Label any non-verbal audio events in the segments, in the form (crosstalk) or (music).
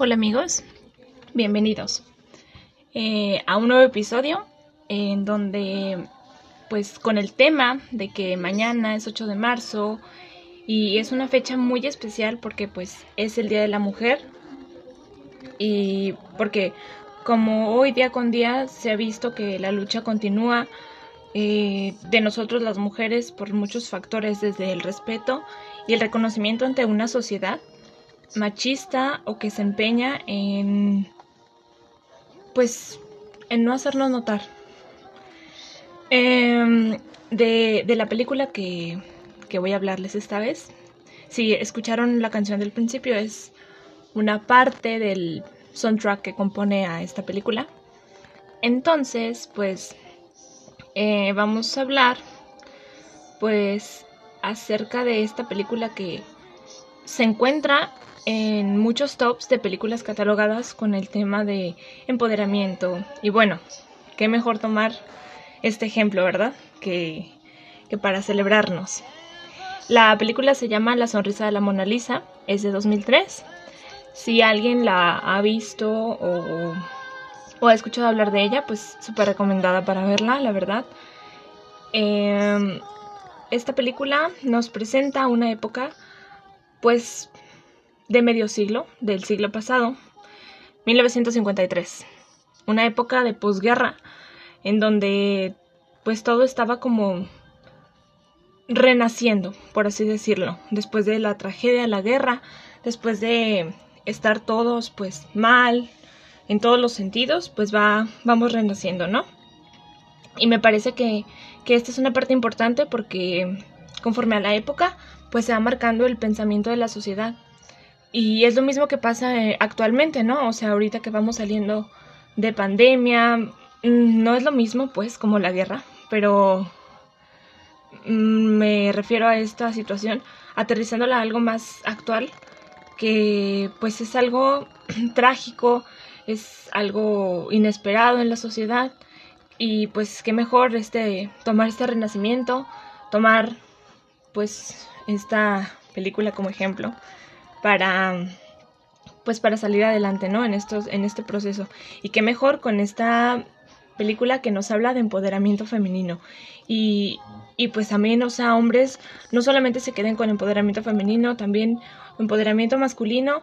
Hola amigos, bienvenidos eh, a un nuevo episodio en donde pues con el tema de que mañana es 8 de marzo y es una fecha muy especial porque pues es el Día de la Mujer y porque como hoy día con día se ha visto que la lucha continúa eh, de nosotros las mujeres por muchos factores desde el respeto y el reconocimiento ante una sociedad machista o que se empeña en pues en no hacernos notar Em, de, de, la película que, que voy a hablarles esta vez. Si escucharon la canción del principio, es una parte del soundtrack que compone a esta película. Entonces, pues, eh, vamos a hablar, pues, acerca de esta película que se encuentra en muchos tops de películas catalogadas con el tema de empoderamiento. Y bueno, qué mejor tomar este ejemplo, ¿verdad? Que, que para celebrarnos. La película se llama La sonrisa de la Mona Lisa, es de 2003. Si alguien la ha visto o, o ha escuchado hablar de ella, pues súper recomendada para verla, la verdad. Eh, esta película nos presenta una época, pues, de medio siglo, del siglo pasado, 1953. Una época de posguerra en donde pues todo estaba como renaciendo, por así decirlo, después de la tragedia, la guerra, después de estar todos pues mal en todos los sentidos, pues va vamos renaciendo, ¿no? Y me parece que, que esta es una parte importante porque conforme a la época, pues se va marcando el pensamiento de la sociedad. Y es lo mismo que pasa eh, actualmente, ¿no? O sea, ahorita que vamos saliendo de pandemia, Mm, no es lo mismo, pues, como la guerra, pero mm, me refiero a esta situación aterrizándola a algo más actual, que pues es algo (clears throat) trágico, es algo inesperado en la sociedad y pues qué mejor este tomar este renacimiento, tomar pues esta película como ejemplo para pues para salir adelante, ¿no? En estos en este proceso. Y qué mejor con esta película que nos habla de empoderamiento femenino. Y, y pues también, o sea, hombres no solamente se queden con empoderamiento femenino, también empoderamiento masculino,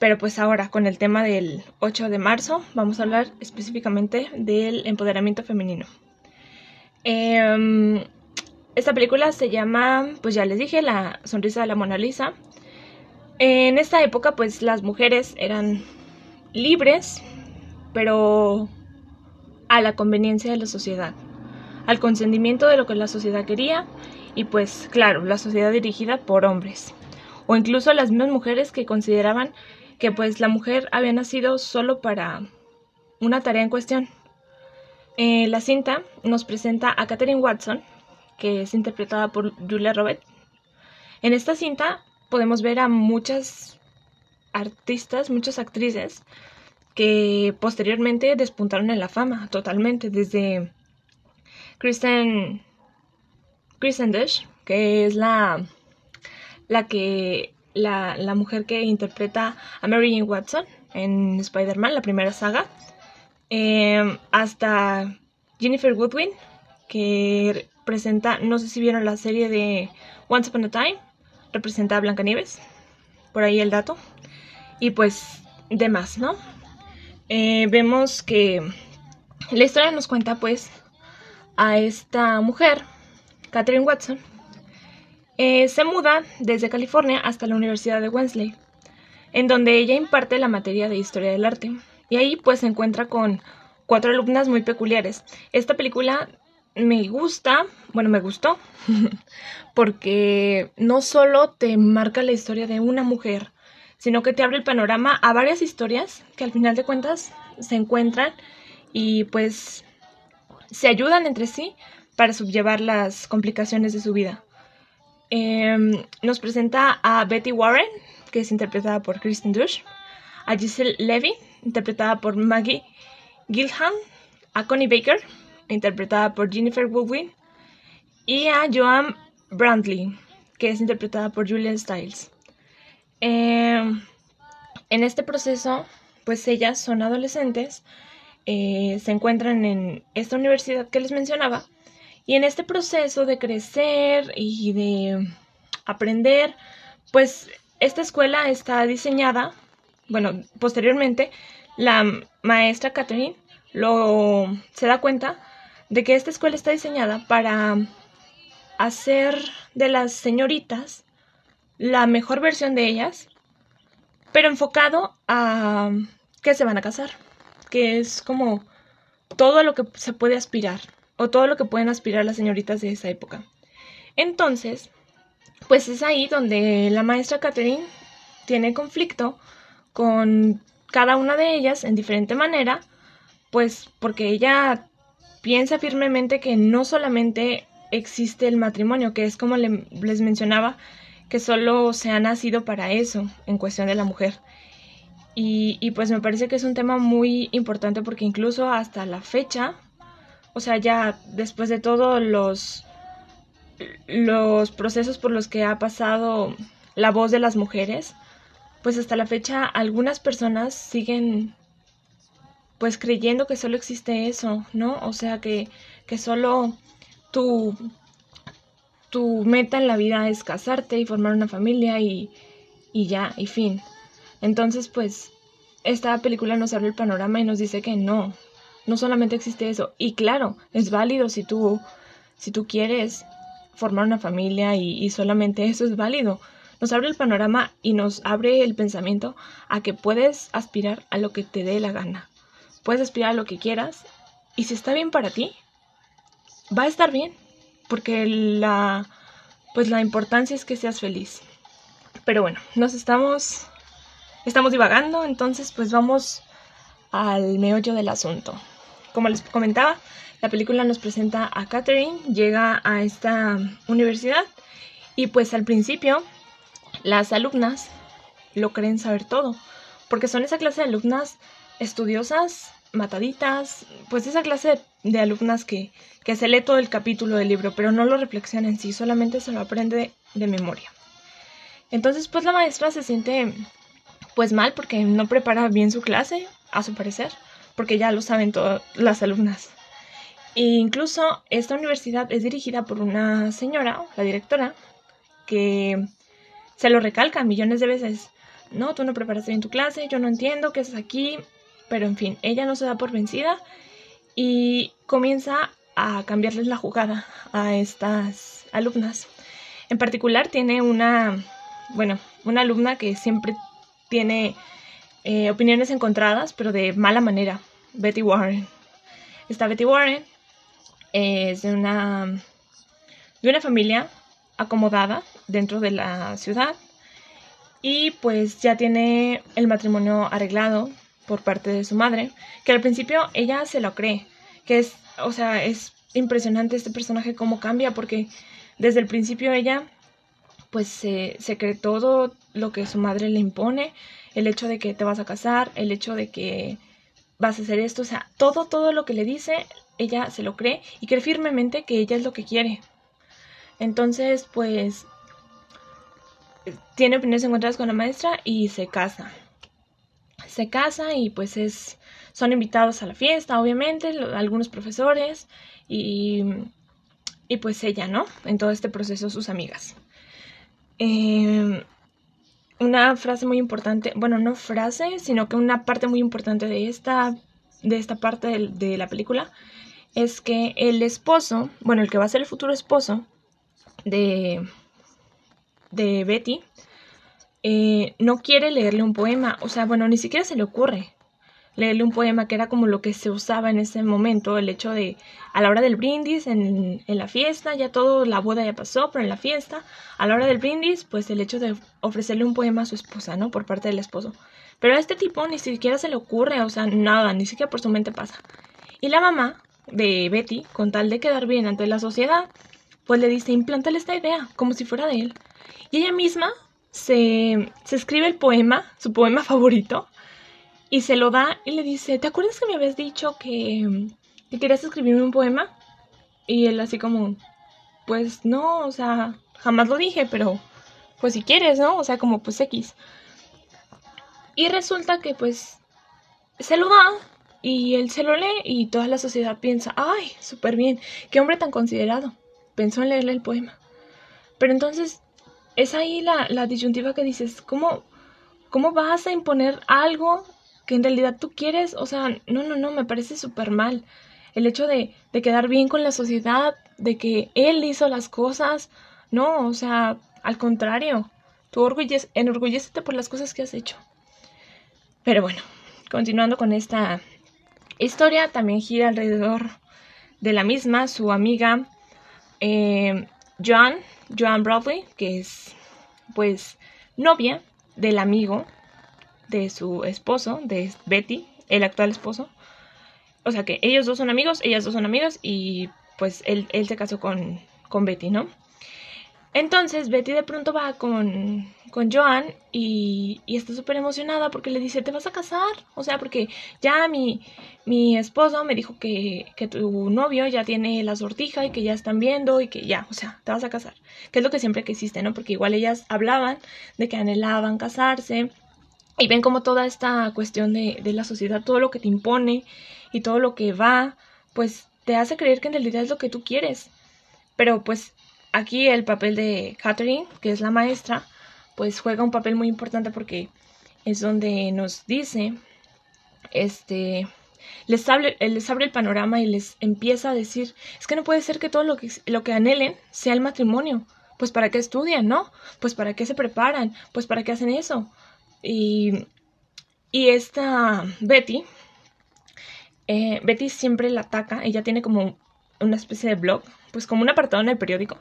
pero pues ahora con el tema del 8 de marzo vamos a hablar específicamente del empoderamiento femenino. Em, esta película se llama, pues ya les dije, La sonrisa de la Mona Lisa. En esta época pues las mujeres eran libres, pero a la conveniencia de la sociedad, al consentimiento de lo que la sociedad quería y pues claro, la sociedad dirigida por hombres o incluso las mismas mujeres que consideraban que pues la mujer había nacido solo para una tarea en cuestión. Eh, la cinta nos presenta a Katherine Watson, que es interpretada por Julia Roberts. En esta cinta podemos ver a muchas artistas, muchas actrices que posteriormente despuntaron en la fama totalmente, desde Kristen, Kristen Dush, que es la, la que la, la, mujer que interpreta a Mary Jane Watson en Spider-Man, la primera saga, eh, hasta Jennifer Goodwin, que presenta, no sé si vieron la serie de Once Upon a Time, representa a Blancanieves, por ahí el dato, y pues demás, ¿no? Eh, vemos que la historia nos cuenta pues a esta mujer, Catherine Watson, eh, se muda desde California hasta la Universidad de Wensley, en donde ella imparte la materia de historia del arte. Y ahí pues se encuentra con cuatro alumnas muy peculiares. Esta película me gusta, bueno, me gustó, (laughs) porque no solo te marca la historia de una mujer, sino que te abre el panorama a varias historias que al final de cuentas se encuentran y pues se ayudan entre sí para subllevar las complicaciones de su vida. Em, nos presenta a Betty Warren, que es interpretada por Kristen Dush, a Giselle Levy, interpretada por Maggie Gilhan, a Connie Baker, interpretada por Jennifer Woodwin, y a Joan Brantley, que es interpretada por Julian Stiles. Em, En este proceso, pues ellas son adolescentes, eh, se encuentran en esta universidad que les mencionaba, y en este proceso de crecer y de aprender, pues esta escuela está diseñada, bueno, posteriormente, la maestra Catherine lo, se da cuenta de que esta escuela está diseñada para hacer de las señoritas la mejor versión de ellas, pero enfocado a que se van a casar, que es como todo lo que se puede aspirar o todo lo que pueden aspirar las señoritas de esa época. Entonces, pues es ahí donde la maestra Catherine tiene conflicto con cada una de ellas en diferente manera, pues porque ella piensa firmemente que no solamente existe el matrimonio, que es como les mencionaba, que solo se ha nacido para eso en cuestión de la mujer. Y, y, pues me parece que es un tema muy importante porque incluso hasta la fecha, o sea, ya después de todos los, los procesos por los que ha pasado la voz de las mujeres, pues hasta la fecha algunas personas siguen pues creyendo que solo existe eso, ¿no? O sea, que, que solo tu, tu meta en la vida es casarte y formar una familia y, y ya, y fin. Entonces, pues, esta película nos abre el panorama y nos dice que no, no solamente existe eso. Y claro, es válido si tú, si tú quieres formar una familia y, solamente eso es válido. Nos abre el panorama y nos abre el pensamiento a que puedes aspirar a lo que te dé la gana. Puedes aspirar a lo que quieras y si está bien para ti, va a estar bien porque la pues la importancia es que seas feliz. Pero bueno, nos estamos estamos divagando, entonces pues vamos al meollo del asunto. Como les comentaba, la película nos presenta a Catherine, llega a esta universidad y pues al principio las alumnas lo creen saber todo, porque son esa clase de alumnas estudiosas, mataditas, pues esa clase de alumnas que, que se lee todo el capítulo del libro, pero no lo reflexiona en sí, solamente se lo aprende de memoria. Entonces, pues la maestra se siente pues mal porque no prepara bien su clase, a su parecer, porque ya lo saben todas las alumnas. E incluso esta universidad es dirigida por una señora, la directora, que se lo recalca millones de veces. No, tú no preparaste bien tu clase, yo no entiendo qué haces aquí, pero en fin, ella no se da por vencida y comienza a cambiarles la jugada a estas alumnas. En particular tiene una, bueno, una alumna que siempre tiene eh, opiniones encontradas, pero de mala manera, Betty Warren. Esta Betty Warren es de una, de una familia acomodada dentro de la ciudad y pues ya tiene el matrimonio arreglado por parte de su madre, que al principio ella se lo cree, que es, o sea, es impresionante este personaje cómo cambia, porque desde el principio ella pues se, se cree todo lo que su madre le impone, el hecho de que te vas a casar, el hecho de que vas a hacer esto, o sea, todo, todo lo que le dice, ella se lo cree y cree firmemente que ella es lo que quiere. Entonces, pues, tiene opiniones encontradas con la maestra y se casa. Se casa y pues es, son invitados a la fiesta, obviamente, algunos profesores y, y pues ella, ¿no? En todo este proceso sus amigas. Eh, una frase muy importante, bueno, no frase, sino que una parte muy importante de esta, de esta parte de, la película es que el esposo, bueno, el que va a ser el futuro esposo de, de Betty, eh, no quiere leerle un poema, o sea, bueno, ni siquiera se le ocurre leerle un poema que era como lo que se usaba en ese momento, el hecho de a la hora del brindis, en, la fiesta, ya todo, la boda ya pasó, pero en la fiesta, a la hora del brindis, pues el hecho de ofrecerle un poema a su esposa, ¿no? Por parte del esposo. Pero a este tipo ni siquiera se le ocurre, o sea, nada, ni siquiera por su mente pasa. Y la mamá de Betty, con tal de quedar bien ante la sociedad, pues le dice, implántale esta idea, como si fuera de él. Y ella misma se, se escribe el poema, su poema favorito, y se lo da y le dice, ¿te acuerdas que me habías dicho que, que querías escribirme un poema? Y él así como, pues no, o sea, jamás lo dije, pero pues si quieres, ¿no? O sea, como pues X. Y resulta que pues se lo da y él se lo lee y toda la sociedad piensa, ay, súper bien, qué hombre tan considerado. Pensó en leerle el poema. Pero entonces es ahí la, la disyuntiva que dices, ¿cómo, ¿cómo vas a imponer algo que en realidad tú quieres? O sea, no, no, no, me parece súper mal. El hecho de, de quedar bien con la sociedad, de que él hizo las cosas, no, o sea, al contrario, tú enorgullécete por las cosas que has hecho. Pero bueno, continuando con esta historia, también gira alrededor de la misma su amiga eh, Joan, Joan Broadway, que es pues novia del amigo de su esposo, de Betty, el actual esposo. O sea que ellos dos son amigos, ellas dos son amigas y pues él, él se casó con, con Betty, ¿no? Entonces Betty de pronto va con, con Joan y, y está súper emocionada porque le dice, te vas a casar. O sea, porque ya mi, mi esposo me dijo que, que tu novio ya tiene la sortija y que ya están viendo y que ya, o sea, te vas a casar. Que es lo que siempre que existe, ¿no? Porque igual ellas hablaban de que anhelaban casarse y ven como toda esta cuestión de, de la sociedad, todo lo que te impone y todo lo que va, pues te hace creer que en realidad es lo que tú quieres. Pero pues aquí el papel de Catherine, que es la maestra, pues juega un papel muy importante porque es donde nos dice, este, les abre, les abre el panorama y les empieza a decir, es que no puede ser que todo lo que, lo que anhelen sea el matrimonio. Pues para qué estudian, ¿no? Pues para qué se preparan, pues para qué hacen eso. Y, y esta Betty, eh, Betty siempre la ataca, ella tiene como una especie de blog, pues como un apartado en el periódico,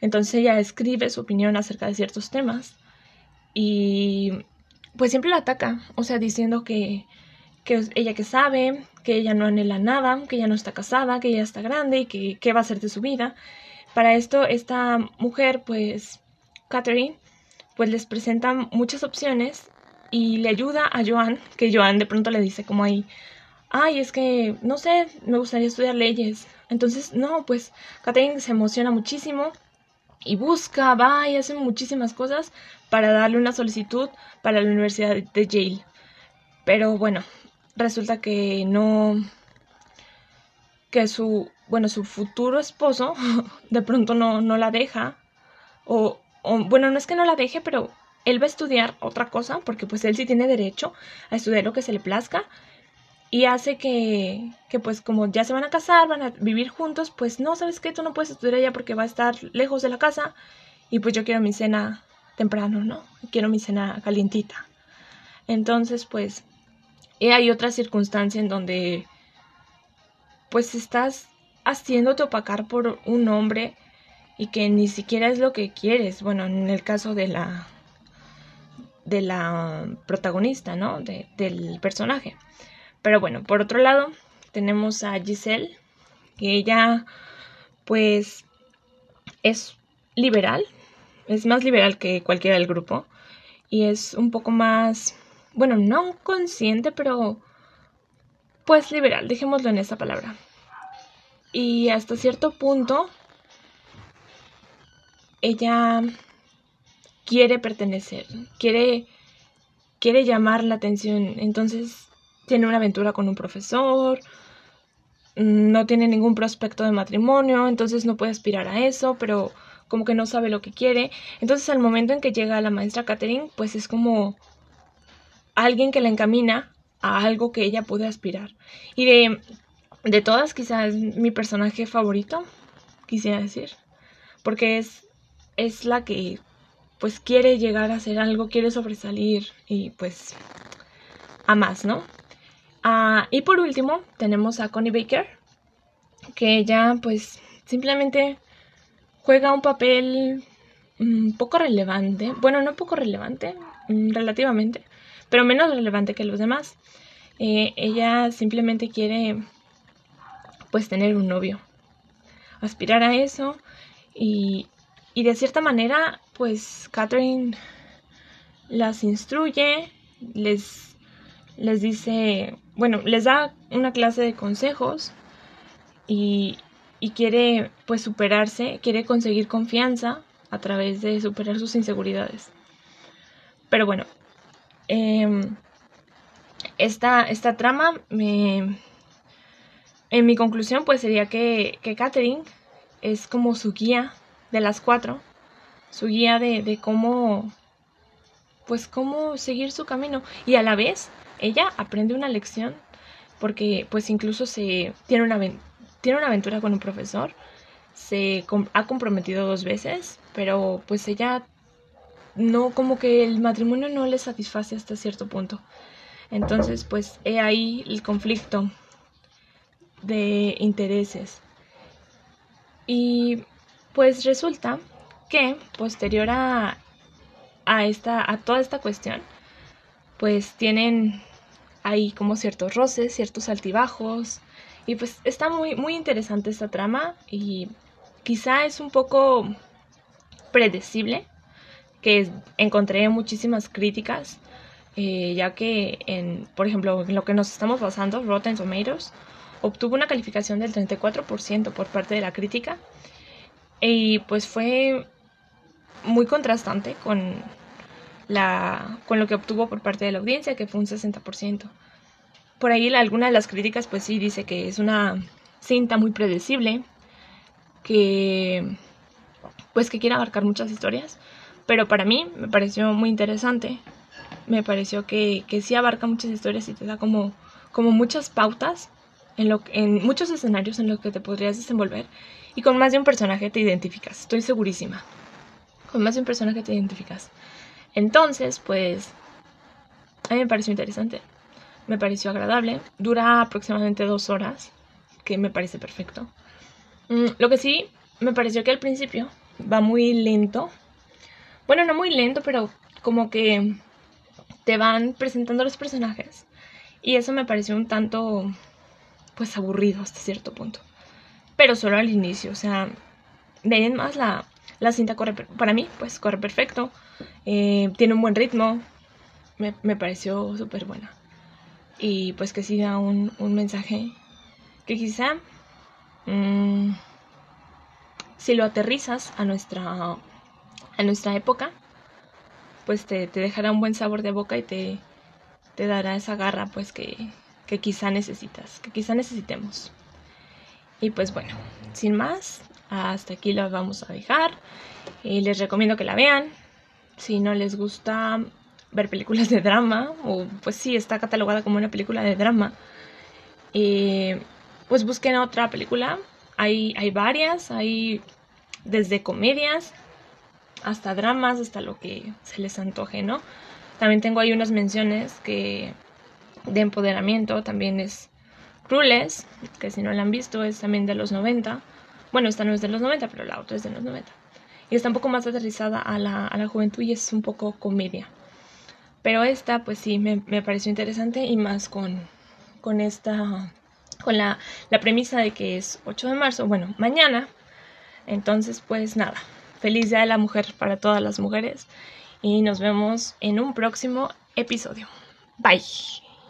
entonces ella escribe su opinión acerca de ciertos temas y pues siempre la ataca, o sea, diciendo que, que ella que sabe, que ella no anhela nada, que ella no está casada, que ella está grande y que qué va a hacer de su vida. Para esto, esta mujer, pues, Catherine, pues les presenta muchas opciones y le ayuda a Joan, que Joan de pronto le dice como ahí, ay, es que, no sé, me gustaría estudiar leyes. Entonces, no, pues Catherine se emociona muchísimo y busca, va y hace muchísimas cosas para darle una solicitud para la Universidad de Yale. Pero bueno, resulta que no, que su, bueno, su futuro esposo (laughs) de pronto no, no la deja. O, bueno, no es que no la deje, pero él va a estudiar otra cosa, porque pues él sí tiene derecho a estudiar lo que se le plazca y hace que, que pues como ya se van a casar, van a vivir juntos, pues no, ¿sabes qué? Tú no puedes estudiar allá porque va a estar lejos de la casa y pues yo quiero mi cena temprano, ¿no? Quiero mi cena calientita. Entonces, pues, hay otra circunstancia en donde pues estás haciéndote opacar por un hombre y que ni siquiera es lo que quieres. Bueno, en el caso de la de la protagonista, ¿no? De, del personaje. Pero bueno, por otro lado, tenemos a Giselle, que ella pues es liberal, es más liberal que cualquiera del grupo y es un poco más, bueno, no consciente, pero pues liberal, dejémoslo en esa palabra. Y hasta cierto punto ella quiere pertenecer, quiere quiere llamar la atención, entonces tiene una aventura con un profesor, no tiene ningún prospecto de matrimonio, entonces no puede aspirar a eso, pero como que no sabe lo que quiere. Entonces al momento en que llega la maestra Catherine, pues es como alguien que la encamina a algo que ella puede aspirar. Y de, de todas, quizás mi personaje favorito, quisiera decir, porque es, es la que pues quiere llegar a hacer algo, quiere sobresalir y pues a más, ¿no? Ah, y por último, tenemos a Connie Baker, que ella pues simplemente juega un papel mm, poco relevante, bueno, no poco relevante, mm, relativamente, pero menos relevante que los demás. Eh, ella simplemente quiere pues tener un novio, aspirar a eso y, y de cierta manera pues Catherine las instruye, les les dice, bueno, les da una clase de consejos y, y quiere pues superarse, quiere conseguir confianza a través de superar sus inseguridades. Pero bueno, em, esta, esta trama, me, en mi conclusión, pues sería que, que Catherine es como su guía de las cuatro, su guía de, de cómo, pues cómo seguir su camino. Y a la vez, ella aprende una lección porque pues incluso se tiene una, tiene una aventura con un profesor, se ha comprometido dos veces, pero pues ella no, como que el matrimonio no le satisface hasta cierto punto. Entonces, pues he ahí el conflicto de intereses. Y pues resulta que posterior a, a, esta, a toda esta cuestión, pues tienen ahí como ciertos roces, ciertos altibajos. Y pues está muy, muy interesante esta trama y quizá es un poco predecible, que encontré muchísimas críticas, eh, ya que en, por ejemplo, en lo que nos estamos basando, Rotten Tomatoes, obtuvo una calificación del 34% por parte de la crítica y pues fue muy contrastante con, la, con lo que obtuvo por parte de la audiencia, que fue un 60%. Por ahí alguna de las críticas pues sí dice que es una cinta muy predecible, que pues que quiere abarcar muchas historias, pero para mí me pareció muy interesante, me pareció que, que sí abarca muchas historias y te da como, como muchas pautas en, lo, en muchos escenarios en los que te podrías desenvolver y con más de un personaje te identificas, estoy segurísima. Con más de un personaje te identificas. Entonces, pues, a mí me pareció interesante, me pareció agradable, dura aproximadamente dos horas, que me parece perfecto. Mm, lo que sí, me pareció que al principio va muy lento. Bueno, no muy lento, pero como que te van presentando los personajes. Y eso me pareció un tanto pues aburrido hasta cierto punto. Pero solo al inicio, o sea, de ahí en más la, la cinta corre, para mí, pues corre perfecto, eh, tiene un buen ritmo, me, me pareció súper buena. Y pues que siga un, un mensaje que quizá, mmm, si lo aterrizas a nuestra, a nuestra época, pues te, te dejará un buen sabor de boca y te, te dará esa garra pues que, que quizá necesitas, que quizá necesitemos. Y pues bueno, sin más, hasta aquí lo vamos a dejar. Y les recomiendo que la vean. Si no les gusta ver películas de drama, o pues sí, está catalogada como una película de drama, pues busquen otra película. Hay, hay varias, hay desde comedias hasta dramas, hasta lo que se les antoje, ¿no? También tengo ahí unas menciones que de empoderamiento, también es Crueles, que si no la han visto es también de los 90. Bueno, esta no es de los 90, pero la otra es de los 90. Y está un poco más aterrizada a la, a la juventud y es un poco comedia. Pero esta, pues sí, me, me pareció interesante y más con, con esta, con la, la premisa de que es 8 de marzo, bueno, mañana. Entonces, pues nada, feliz Día de la Mujer para todas las mujeres y nos vemos en un próximo episodio. Bye.